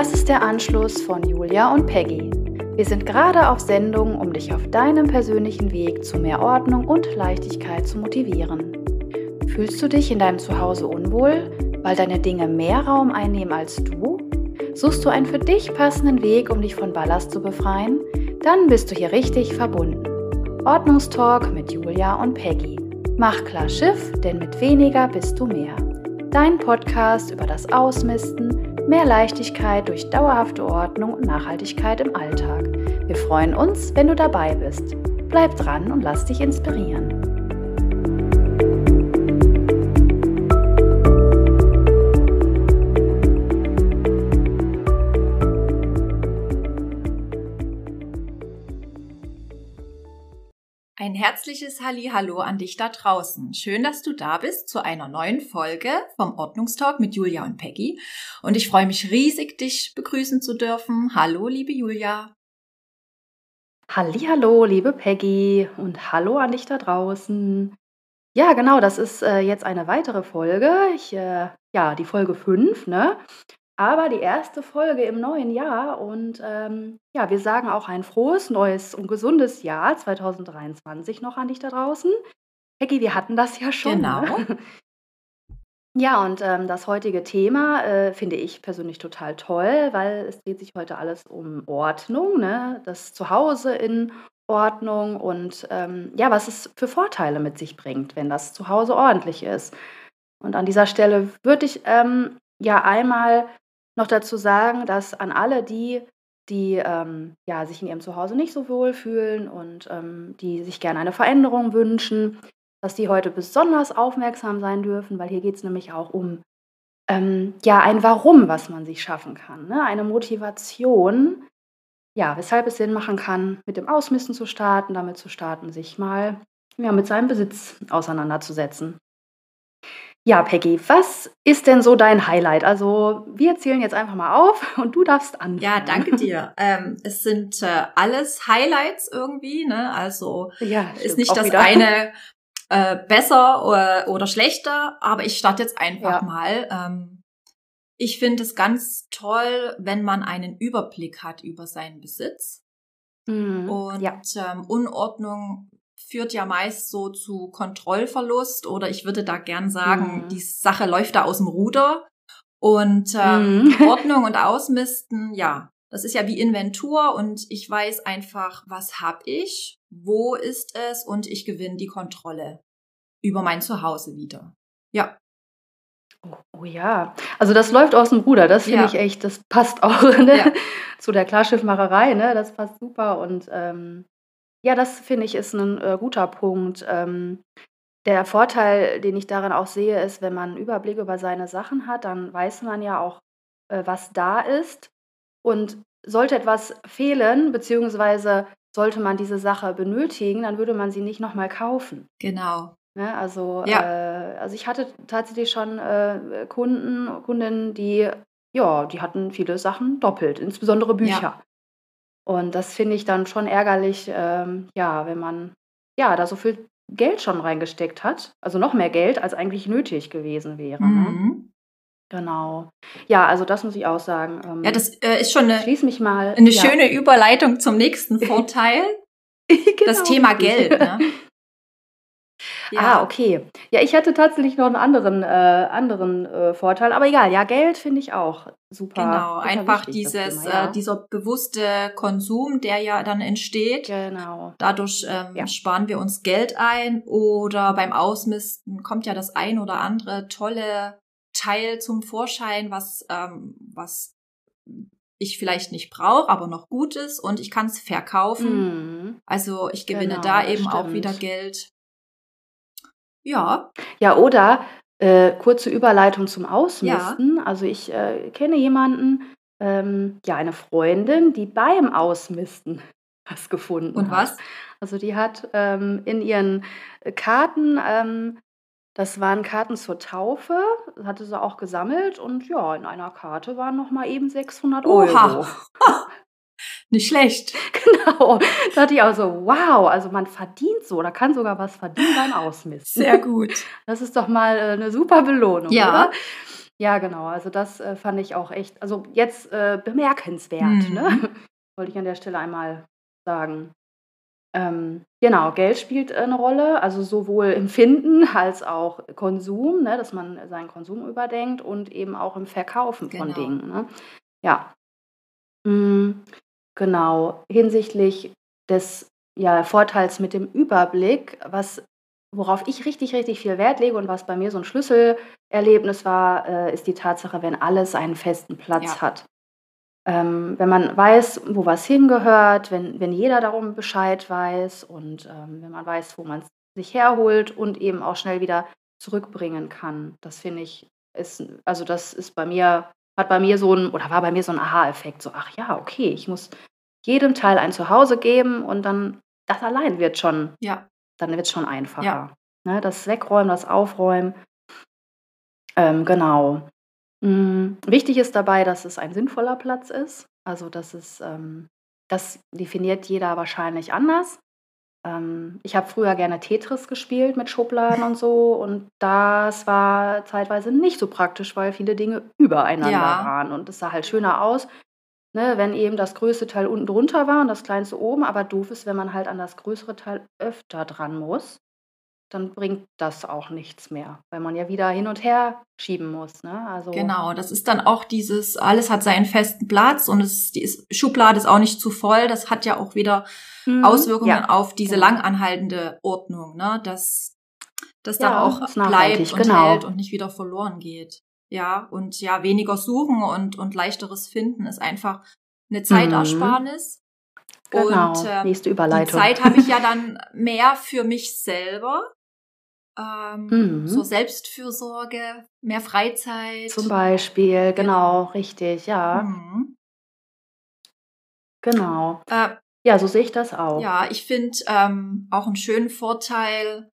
Das ist der Anschluss von Julia und Peggy. Wir sind gerade auf Sendung, um dich auf deinem persönlichen Weg zu mehr Ordnung und Leichtigkeit zu motivieren. Fühlst du dich in deinem Zuhause unwohl, weil deine Dinge mehr Raum einnehmen als du? Suchst du einen für dich passenden Weg, um dich von Ballast zu befreien? Dann bist du hier richtig verbunden. Ordnungstalk mit Julia und Peggy. Mach klar Schiff, denn mit weniger bist du mehr. Dein Podcast über das Ausmisten, mehr Leichtigkeit durch dauerhafte Ordnung und Nachhaltigkeit im Alltag. Wir freuen uns, wenn du dabei bist. Bleib dran und lass dich inspirieren. Herzliches Hallo an dich da draußen. Schön, dass du da bist zu einer neuen Folge vom Ordnungstalk mit Julia und Peggy. Und ich freue mich riesig, dich begrüßen zu dürfen. Hallo, liebe Julia. Hallo, liebe Peggy und hallo an dich da draußen. Ja, genau, das ist äh, jetzt eine weitere Folge. Ich, äh, ja, die Folge 5, ne? Aber die erste Folge im neuen Jahr und ähm, ja, wir sagen auch ein frohes, neues und gesundes Jahr 2023 noch an dich da draußen. Hecki, wir hatten das ja schon. Genau. Ne? Ja, und ähm, das heutige Thema äh, finde ich persönlich total toll, weil es dreht sich heute alles um Ordnung, ne? das Zuhause in Ordnung und ähm, ja, was es für Vorteile mit sich bringt, wenn das Zuhause ordentlich ist. Und an dieser Stelle würde ich ähm, ja einmal noch dazu sagen, dass an alle die, die ähm, ja, sich in ihrem Zuhause nicht so wohl fühlen und ähm, die sich gerne eine Veränderung wünschen, dass die heute besonders aufmerksam sein dürfen, weil hier geht es nämlich auch um ähm, ja, ein Warum, was man sich schaffen kann. Ne? Eine Motivation, ja, weshalb es Sinn machen kann, mit dem Ausmisten zu starten, damit zu starten, sich mal ja, mit seinem Besitz auseinanderzusetzen. Ja, Peggy, was ist denn so dein Highlight? Also wir zählen jetzt einfach mal auf und du darfst anfangen. Ja, danke dir. ähm, es sind äh, alles Highlights irgendwie, ne? Also ja, ist nicht das wieder. eine äh, besser oder, oder, schlechter, aber ich starte jetzt einfach ja. mal. Ähm, ich finde es ganz toll, wenn man einen Überblick hat über seinen Besitz. Mhm, und ja. ähm, Unordnung führt ja meist so zu Kontrollverlust oder ich würde da gern sagen, mhm. die Sache läuft da aus dem Ruder. Und ähm, mhm. Ordnung und Ausmisten, ja, das ist ja wie Inventur und ich weiß einfach, was hab ich, wo ist es und ich gewinne die Kontrolle über mein Zuhause wieder. Ja. Oh, oh ja, also das läuft aus dem Ruder, das finde ja. ich echt, das passt auch ne? ja. zu der Klarschiffmacherei, ne? Das passt super und ähm, ja, das finde ich ist ein äh, guter Punkt. Ähm, der Vorteil, den ich darin auch sehe, ist, wenn man 'n Überblick über seine Sachen hat, dann weiß man ja auch, äh, was da ist. Und sollte etwas fehlen, beziehungsweise sollte man diese Sache benötigen, dann würde man sie nicht noch mal kaufen. Genau. Ne, also, Ja. äh also, ich hatte tatsächlich schon, äh, Kunden Kundinnen, die ja, die hatten viele Sachen doppelt, insbesondere Bücher. Ja. Und das finde ich dann schon ärgerlich, ähm, ja, wenn man ja da so viel Geld schon reingesteckt hat, also noch mehr Geld, als eigentlich nötig gewesen wäre. Ne? Mhm. Genau. Ja, also das muss ich auch sagen. Ähm, ja, das äh, ist schon eine, schließ mich mal, eine ja. schöne Überleitung zum nächsten Vorteil. genau. Das Thema Geld. Ne? Ja. Ah, okay. Ja, ich hätte tatsächlich noch einen anderen, äh, anderen äh, Vorteil, aber egal, ja, Geld finde ich auch super. Genau, einfach dieses, Thema, ja. äh, dieser bewusste Konsum, der ja dann entsteht. Genau. Dadurch ähm, ja. sparen wir uns Geld ein oder beim Ausmisten kommt ja das ein oder andere tolle Teil zum Vorschein, was, ähm, was ich vielleicht nicht brauche, aber noch gut ist und ich kann es verkaufen. Mhm. Also ich gewinne genau, da eben stimmt. auch wieder Geld. Ja. Ja, oder äh, kurze Überleitung zum Ausmisten. Ja. Also ich äh, kenne jemanden, ähm, ja, eine Freundin, die beim Ausmisten was gefunden Und hat. was? Also die hat ähm, in ihren Karten, ähm, das waren Karten zur Taufe, hatte sie auch gesammelt und ja, in einer Karte waren noch mal eben 600 Oha. Euro. Nicht schlecht. Genau. Da dachte ich auch so, wow, also man verdient so oder kann sogar was verdienen beim Ausmisten. Sehr gut. Das ist doch mal äh, eine super Belohnung, ja. oder? Ja, genau. Also das äh, fand ich auch echt, also jetzt äh, bemerkenswert, mhm. ne? Wollte ich an der Stelle einmal sagen. Ähm, genau, Geld spielt eine Rolle, also sowohl im Finden als auch Konsum, ne, dass man seinen Konsum überdenkt und eben auch im Verkaufen von genau. Dingen. Ne? Ja. Mhm, genau. Hinsichtlich des ja, Vorteils mit dem Überblick, was worauf ich richtig, richtig viel Wert lege und was bei mir so ein Schlüsselerlebnis war, äh, ist die Tatsache, wenn alles einen festen Platz ja. hat. Ähm, wenn man weiß, wo was hingehört, wenn, wenn jeder darum Bescheid weiß und ähm, wenn man weiß, wo man es sich herholt und eben auch schnell wieder zurückbringen kann. Das finde ich, ist, also das ist bei mir, hat bei mir so ein, oder war bei mir so ein Aha-Effekt, so, ach ja, okay, ich muss jedem Teil ein Zuhause geben und dann, das allein wird schon, ja. dann wird es schon einfacher. Ja. Ne, das Wegräumen, das Aufräumen, ähm, genau. Hm, wichtig ist dabei, dass es ein sinnvoller Platz ist. Also, dass es ähm, das definiert jeder wahrscheinlich anders. Ähm, ich habe früher gerne Tetris gespielt mit Schubladen und so und das war zeitweise nicht so praktisch, weil viele Dinge übereinander Ja. waren und es sah halt schöner aus, ne, wenn eben das größte Teil unten drunter war und das kleinste oben, aber doof ist, wenn man halt an das größere Teil öfter dran muss dann bringt das auch nichts mehr, weil man ja wieder hin und her schieben muss. Ne? Also genau, das ist dann auch dieses, alles hat seinen festen Platz und es, die ist, Schublade ist auch nicht zu voll. Das hat ja auch wieder mhm, Auswirkungen ja, auf diese genau. langanhaltende Ordnung, ne? dass das ja, da auch bleibt und genau. hält und nicht wieder verloren geht. Ja, und ja, weniger suchen und, und leichteres finden ist einfach eine Zeitersparnis. Mhm. Genau, und äh, nächste Überleitung. Die Zeit habe ich ja dann mehr für mich selber. Ähm, mhm. So Selbstfürsorge, mehr Freizeit. Zum Beispiel, genau, genau. richtig, ja. Mhm. Genau. Äh, ja, so sehe ich das auch. Ja, ich finde ähm, auch einen schönen Vorteil,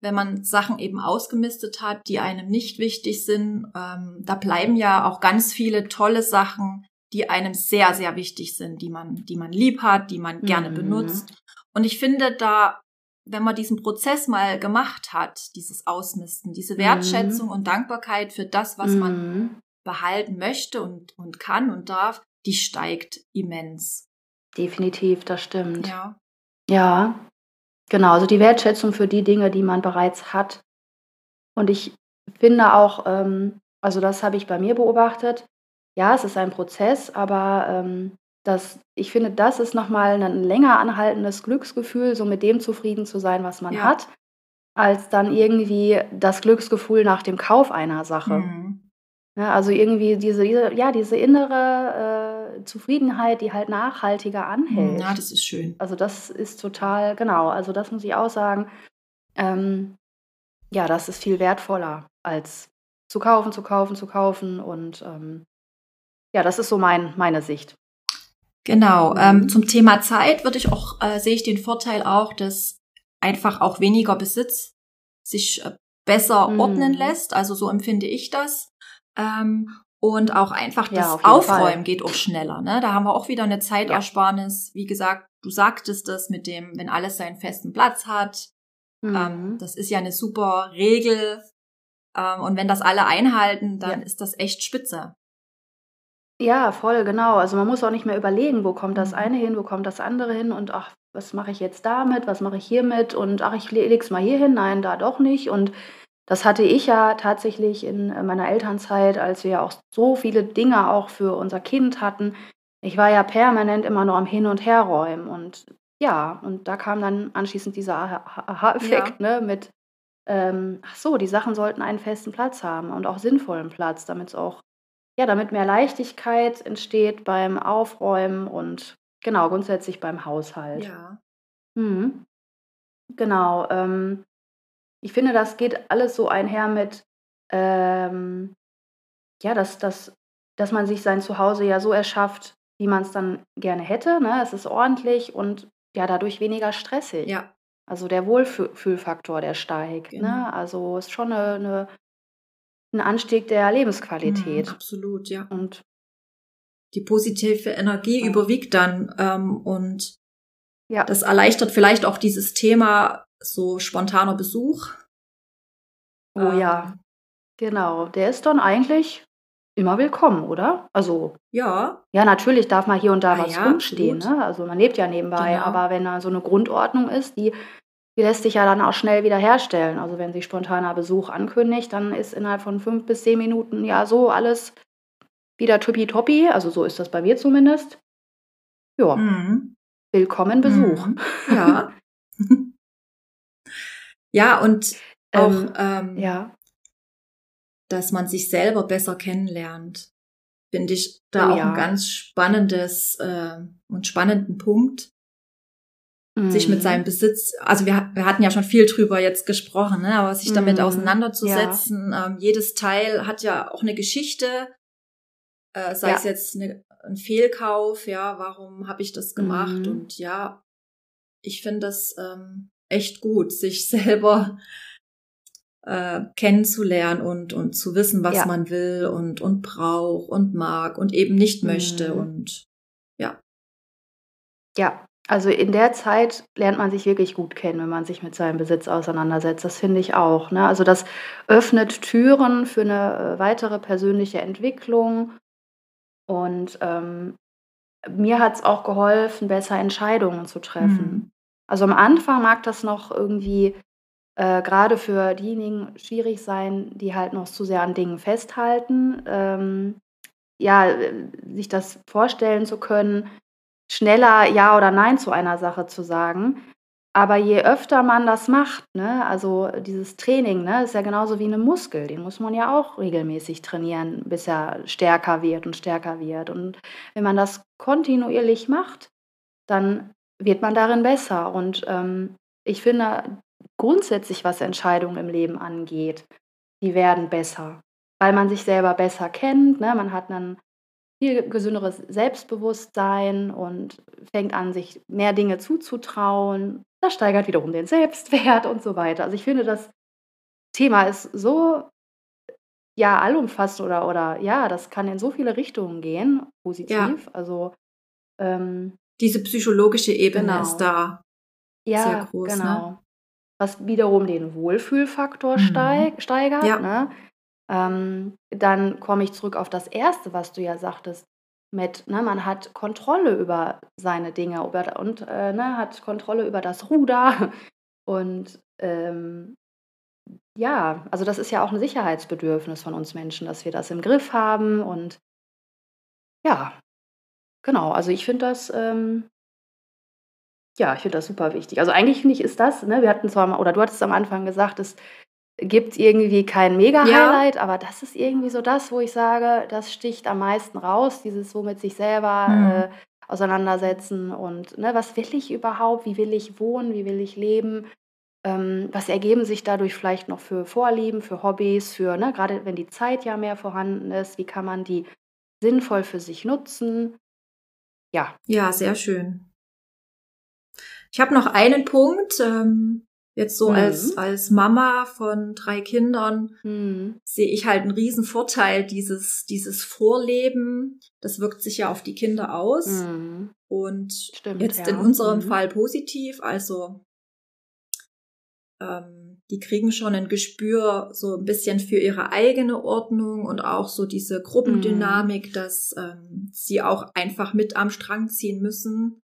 wenn man Sachen eben ausgemistet hat, die einem nicht wichtig sind. Ähm, da bleiben ja auch ganz viele tolle Sachen, die einem sehr, sehr wichtig sind, die man, die man lieb hat, die man gerne mhm. benutzt. Und ich finde da wenn man diesen Prozess mal gemacht hat, dieses Ausmisten, diese mhm. Wertschätzung mhm. und Dankbarkeit für das, was mhm. man behalten möchte und, und kann und darf, die steigt immens. Definitiv, das stimmt. Ja. Ja, genau. Also die Wertschätzung für die Dinge, die man bereits hat. Und ich finde auch, ähm, also das habe ich bei mir beobachtet. Ja, es ist ein Prozess, aber ähm, das ich finde, das ist nochmal ein länger anhaltendes Glücksgefühl, so mit dem zufrieden zu sein, was man Ja. hat, als dann irgendwie das Glücksgefühl nach dem Kauf einer Sache. Mhm. Ja, also irgendwie diese diese ja, diese innere, äh, Zufriedenheit, die halt nachhaltiger anhält. Ja, das ist schön. Also, das ist total genau, also das muss ich auch sagen. Ähm, ja, das ist viel wertvoller als zu kaufen, zu kaufen, zu kaufen und, ähm ja, das ist so mein meine Sicht. Genau. Ähm, mhm. zum Thema Zeit würde ich auch, äh, sehe ich den Vorteil auch, dass einfach auch weniger Besitz sich äh, besser mhm. ordnen lässt. Also so empfinde ich das. Ähm, und auch einfach das ja, Aufräumen Fall. geht auch schneller. Ne? Da haben wir auch wieder eine Zeitersparnis. Wie gesagt, du sagtest das mit dem, wenn alles seinen festen Platz hat. Ähm, mhm. Ähm, das ist ja eine super Regel. Ähm, und wenn das alle einhalten, dann ja. ist das echt spitze. Ja, voll, genau. Also, man muss auch nicht mehr überlegen, wo kommt das mhm. eine hin, wo kommt das andere hin und ach, was mache ich jetzt damit, was mache ich hiermit und ach, ich lege es mal hier hin, nein, da doch nicht. Und das hatte ich ja tatsächlich in äh, meiner Elternzeit, als wir ja auch so viele Dinge auch für unser Kind hatten. Ich war ja permanent immer nur am Hin und Herräumen und ja, und da kam dann anschließend dieser Aha-Effekt, Ja. ne, mit, ähm, ach so, die Sachen sollten einen festen Platz haben und auch sinnvollen Platz, damit es auch ja, damit mehr Leichtigkeit entsteht beim Aufräumen und genau, grundsätzlich beim Haushalt. Ja. Mhm. Genau. Ähm, ich finde, das geht alles so einher mit, ähm, ja, dass, dass, dass man sich sein Zuhause ja so erschafft, wie man es dann gerne hätte. Ne? Es ist ordentlich und ja, dadurch weniger stressig. Ja. Also der Wohlfühlfaktor, der steigt. Ne? Genau. Ne? Also ist schon eine, eine ein Anstieg der Lebensqualität. Mhm, absolut, ja. Und die positive Energie ja. überwiegt dann ähm, und ja. das erleichtert vielleicht auch dieses Thema so spontaner Besuch. Oh ähm, ja, genau. Der ist dann eigentlich immer willkommen, oder? Also ja. Ja, natürlich darf mal hier und da ah, was ja, rumstehen. Ne? Also man lebt ja nebenbei, genau. aber wenn da so eine Grundordnung ist, die, die lässt sich ja dann auch schnell wieder herstellen. Also wenn sich spontaner Besuch ankündigt, dann ist innerhalb von fünf bis zehn Minuten ja so alles wieder tippitoppi. Also so ist das bei mir zumindest. Ja. Mhm. Willkommen Besuch. Mhm. Ja. ja, und auch ähm, ähm, ja dass man sich selber besser kennenlernt. Finde ich da oh, auch ja. ein ganz spannendes äh, und spannenden Punkt. Sich mit mhm. seinem Besitz, also wir, wir hatten ja schon viel drüber jetzt gesprochen, ne, aber sich damit mhm. auseinanderzusetzen, ja. ähm, jedes Teil hat ja auch eine Geschichte, äh, sei ja. es jetzt eine, ein Fehlkauf, ja, warum habe ich das gemacht? Mhm. Und ja, ich finde das ähm, echt gut, sich selber äh, kennenzulernen und, und zu wissen, was ja. man will und, und braucht und mag und eben nicht möchte mhm. und ja. Ja, also in der Zeit lernt man sich wirklich gut kennen, wenn man sich mit seinem Besitz auseinandersetzt. Das finde ich auch. Ne? Also das öffnet Türen für eine äh, weitere persönliche Entwicklung. Und ähm, mir hat es auch geholfen, besser Entscheidungen zu treffen. Mhm. Also am Anfang mag das noch irgendwie äh, gerade für diejenigen schwierig sein, die halt noch zu sehr an Dingen festhalten. Ähm, ja, sich das vorstellen zu können, schneller Ja oder Nein zu einer Sache zu sagen. Aber je öfter man das macht, ne, also dieses Training, ne, ist ja genauso wie eine Muskel, den muss man ja auch regelmäßig trainieren, bis er stärker wird und stärker wird. Und wenn man das kontinuierlich macht, dann wird man darin besser. Und ähm, ich finde, grundsätzlich, was Entscheidungen im Leben angeht, die werden besser, weil man sich selber besser kennt. Ne? Man hat ein viel gesünderes Selbstbewusstsein und fängt an, sich mehr Dinge zuzutrauen. Das steigert wiederum den Selbstwert und so weiter. Also ich finde, das Thema ist so ja allumfassend oder oder ja, das kann in so viele Richtungen gehen, positiv. Ja. Also ähm, diese psychologische Ebene genau. ist da ja, sehr groß. Ne? Genau. Ne? was wiederum den Wohlfühlfaktor mhm. steig, steigert. Ja. Ne? Ähm, dann komme ich zurück auf das Erste, was du ja sagtest, mit, ne, man hat Kontrolle über seine Dinge über, und äh, ne, hat Kontrolle über das Ruder. Und ähm, ja, also das ist ja auch ein Sicherheitsbedürfnis von uns Menschen, dass wir das im Griff haben. Und ja, genau, also ich finde das ähm, ja, ich finde das super wichtig. Also eigentlich finde ich, ist das, ne, wir hatten zwar, oder du hattest am Anfang gesagt, es gibt irgendwie kein Mega-Highlight, ja. aber das ist irgendwie so das, wo ich sage, das sticht am meisten raus, dieses so mit sich selber mhm. äh, auseinandersetzen und ne, was will ich überhaupt, wie will ich wohnen, wie will ich leben, ähm, was ergeben sich dadurch vielleicht noch für Vorlieben, für Hobbys, für, ne, gerade wenn die Zeit ja mehr vorhanden ist, wie kann man die sinnvoll für sich nutzen. Ja. Ja, sehr schön. Ich habe noch einen Punkt. Ähm, jetzt so mhm. als, als Mama von drei Kindern mhm. sehe ich halt einen riesen Vorteil, dieses, dieses Vorleben. Das wirkt sich ja auf die Kinder aus. Mhm. Und Stimmt, jetzt ja. in unserem mhm. Fall positiv. Also ähm, die kriegen schon ein Gespür so ein bisschen für ihre eigene Ordnung und auch so diese Gruppendynamik, mhm. dass ähm, sie auch einfach mit am Strang ziehen müssen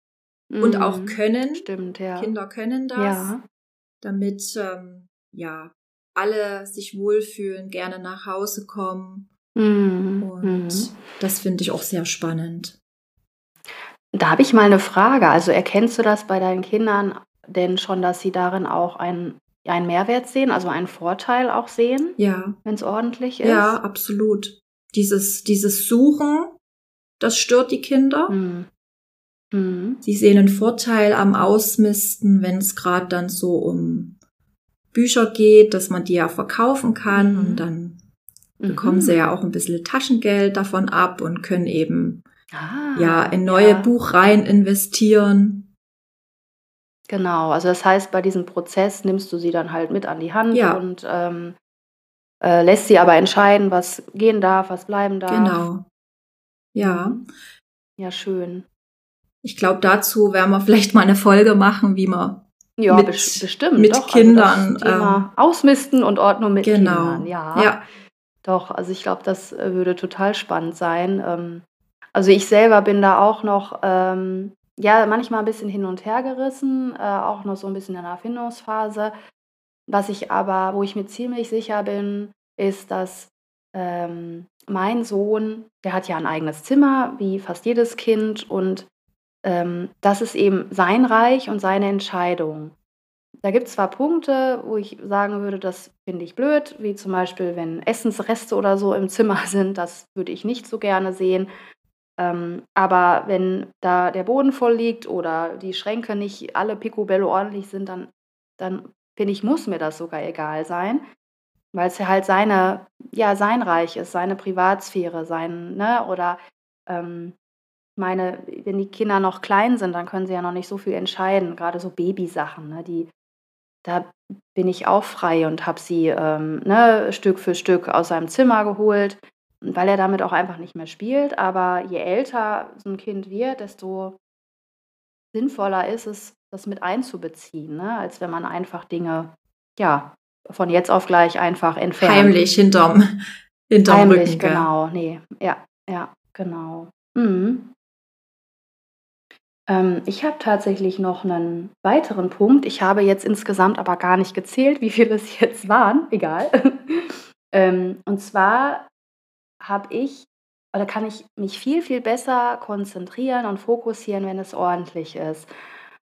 und auch mhm. können. Stimmt, ja. Kinder können das, ja. damit ähm, ja alle sich wohlfühlen, gerne nach Hause kommen. Mhm. Und mhm. das finde ich auch sehr spannend. Da habe ich mal eine Frage. Also erkennst du das bei deinen Kindern denn schon, dass sie darin auch einen, einen Mehrwert sehen, also einen Vorteil auch sehen? Ja. Wenn es ordentlich ist? Ja, absolut. Dieses, dieses Suchen, das stört die Kinder. Mhm. Mhm. Sie sehen einen Vorteil am Ausmisten, wenn es gerade dann so um Bücher geht, dass man die ja verkaufen kann mhm. und dann mhm. bekommen sie ja auch ein bisschen Taschengeld davon ab und können eben ah, ja in neue ja. Buchreihen investieren. Genau, also das heißt, bei diesem Prozess nimmst du sie dann halt mit an die Hand ja. und ähm, äh, lässt sie aber entscheiden, was gehen darf, was bleiben darf. Genau. Ja. Ja, schön. Ich glaube, dazu werden wir vielleicht mal eine Folge machen, wie man ja, mit, bestimmt, mit doch. Also Kindern also ähm, Ausmisten und Ordnung mit genau. Kindern. Ja. ja. doch. Also ich glaube, das äh, würde total spannend sein. Ähm, also ich selber bin da auch noch, ähm, ja, manchmal ein bisschen hin und her gerissen, äh, auch noch so ein bisschen in der Erfindungsphase. Was ich aber, wo ich mir ziemlich sicher bin, ist, dass ähm, mein Sohn, der hat ja ein eigenes Zimmer, wie fast jedes Kind, und ähm, das ist eben sein Reich und seine Entscheidung. Da gibt es zwar Punkte, wo ich sagen würde, das finde ich blöd, wie zum Beispiel, wenn Essensreste oder so im Zimmer sind, das würde ich nicht so gerne sehen. Ähm, aber wenn da der Boden voll liegt oder die Schränke nicht alle picobello ordentlich sind, dann, dann finde ich, muss mir das sogar egal sein, weil es ja halt seine, ja, sein Reich ist, seine Privatsphäre, sein, ne, oder ähm, meine, wenn die Kinder noch klein sind, dann können sie ja noch nicht so viel entscheiden, gerade so Babysachen, ne, die, da bin ich auch frei und habe sie ähm, ne, Stück für Stück aus seinem Zimmer geholt, weil er damit auch einfach nicht mehr spielt. Aber je älter so ein Kind wird, desto sinnvoller ist es, das mit einzubeziehen, ne? als wenn man einfach Dinge, ja, von jetzt auf gleich einfach entfernt. Heimlich hinterm, hinterm Heimlich, Rücken. Genau, nee, ja, ja, genau. Mhm. Ähm, ich habe tatsächlich noch einen weiteren Punkt. Ich habe jetzt insgesamt aber gar nicht gezählt, wie viele es jetzt waren. Egal. ähm, und zwar habe ich oder kann ich mich viel, viel besser konzentrieren und fokussieren, wenn es ordentlich ist.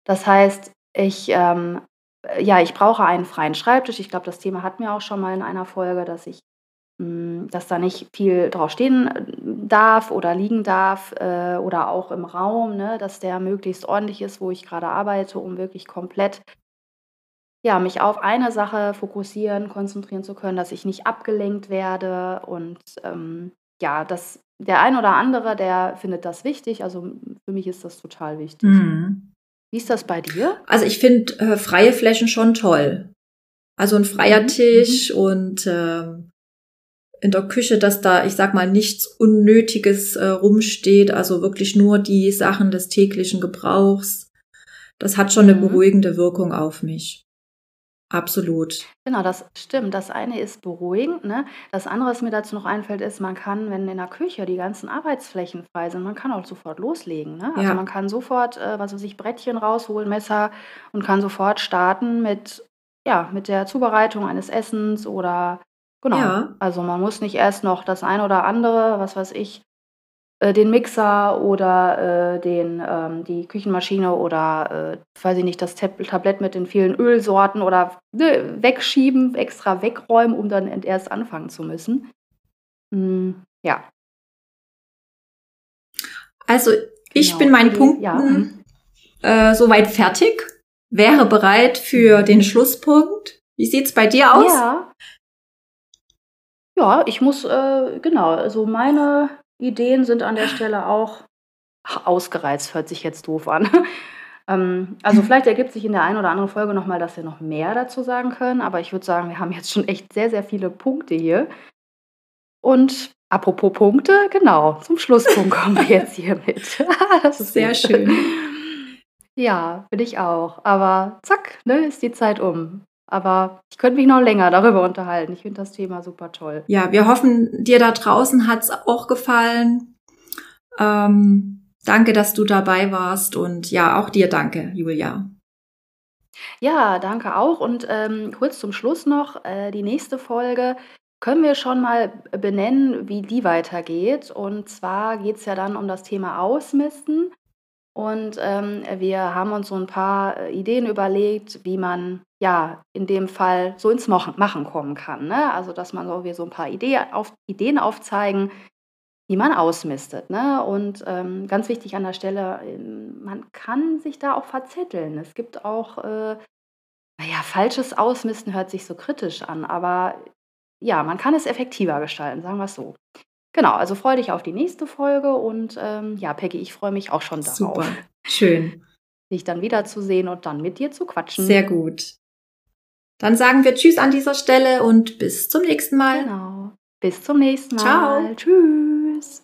Das heißt, ich, ähm, ja, ich brauche einen freien Schreibtisch. Ich glaube, das Thema hatten wir auch schon mal in einer Folge, dass ich hm, dass da nicht viel drauf stehen äh, darf oder liegen darf äh, oder auch im Raum, ne, dass der möglichst ordentlich ist, wo ich gerade arbeite, um wirklich komplett ja, mich auf eine Sache fokussieren, konzentrieren zu können, dass ich nicht abgelenkt werde und ähm, ja, das, der ein oder andere, der findet das wichtig. Also für mich ist das total wichtig. Mhm. Wie ist das bei dir? Also ich finde äh, freie Flächen schon toll. Also ein freier mhm. Tisch mhm. und ähm, in der Küche, dass da, ich sag mal, nichts Unnötiges äh, rumsteht, also wirklich nur die Sachen des täglichen Gebrauchs. Das hat schon eine mhm. beruhigende Wirkung auf mich. Absolut. Genau, das stimmt. Das eine ist beruhigend. Ne? Das andere, was mir dazu noch einfällt, ist, man kann, wenn in der Küche die ganzen Arbeitsflächen frei sind, man kann auch sofort loslegen. Ne? Also ja. man kann sofort, äh, was weiß ich, Brettchen rausholen, Messer und kann sofort starten mit, ja, mit der Zubereitung eines Essens oder Genau. Ja. Also man muss nicht erst noch das ein oder andere, was weiß ich, äh, den Mixer oder äh, den, ähm, die Küchenmaschine oder, äh, weiß ich nicht, das Tab Tablett mit den vielen Ölsorten oder ne, wegschieben, extra wegräumen, um dann erst anfangen zu müssen. Hm, ja. Also ich genau. bin meinen Punkten ja. Mhm. äh, soweit fertig, wäre bereit für mhm. den Schlusspunkt. Wie sieht's bei dir aus? Ja. Ja, ich muss, äh, genau, also meine Ideen sind an der Stelle auch ausgereizt, hört sich jetzt doof an. ähm, also vielleicht ergibt sich in der einen oder anderen Folge nochmal, dass wir noch mehr dazu sagen können, aber ich würde sagen, wir haben jetzt schon echt sehr, sehr viele Punkte hier. Und apropos Punkte, genau, zum Schlusspunkt kommen wir jetzt hier mit. das ist sehr schön. Ja, bin ich auch. Aber zack, ne, ist die Zeit um. Aber ich könnte mich noch länger darüber unterhalten. Ich finde das Thema super toll. Ja, wir hoffen, dir da draußen hat es auch gefallen. Ähm, danke, dass du dabei warst und ja, auch dir danke, Julia. Ja, danke auch. Und ähm, kurz zum Schluss noch, äh, die nächste Folge können wir schon mal benennen, wie die weitergeht. Und zwar geht es ja dann um das Thema Ausmisten. Und ähm, wir haben uns so ein paar äh, Ideen überlegt, wie man ja in dem Fall so ins Machen kommen kann. Ne? Also dass man so, wir so ein paar Idee auf, Ideen aufzeigen, wie man ausmistet. Ne? Und ähm, ganz wichtig an der Stelle, ähm, man kann sich da auch verzetteln. Es gibt auch, äh, naja, falsches Ausmisten hört sich so kritisch an, aber ja, man kann es effektiver gestalten, sagen wir es so. Genau, also freue dich auf die nächste Folge und ähm, ja, Peggy, ich freue mich auch schon darauf. Super, schön. Dich dann wiederzusehen und dann mit dir zu quatschen. Sehr gut. Dann sagen wir Tschüss an dieser Stelle und bis zum nächsten Mal. Genau. Bis zum nächsten Mal. Ciao. Tschüss.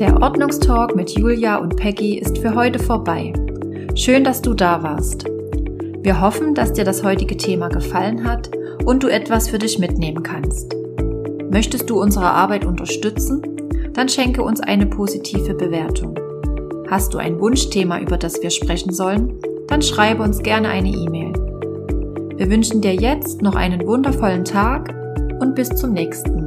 Der Ordnungstalk mit Julia und Peggy ist für heute vorbei. Schön, dass du da warst. Wir hoffen, dass dir das heutige Thema gefallen hat und du etwas für dich mitnehmen kannst. Möchtest du unsere Arbeit unterstützen? Dann schenke uns eine positive Bewertung. Hast du ein Wunschthema, über das wir sprechen sollen? Dann schreibe uns gerne eine E-Mail. Wir wünschen dir jetzt noch einen wundervollen Tag und bis zum nächsten.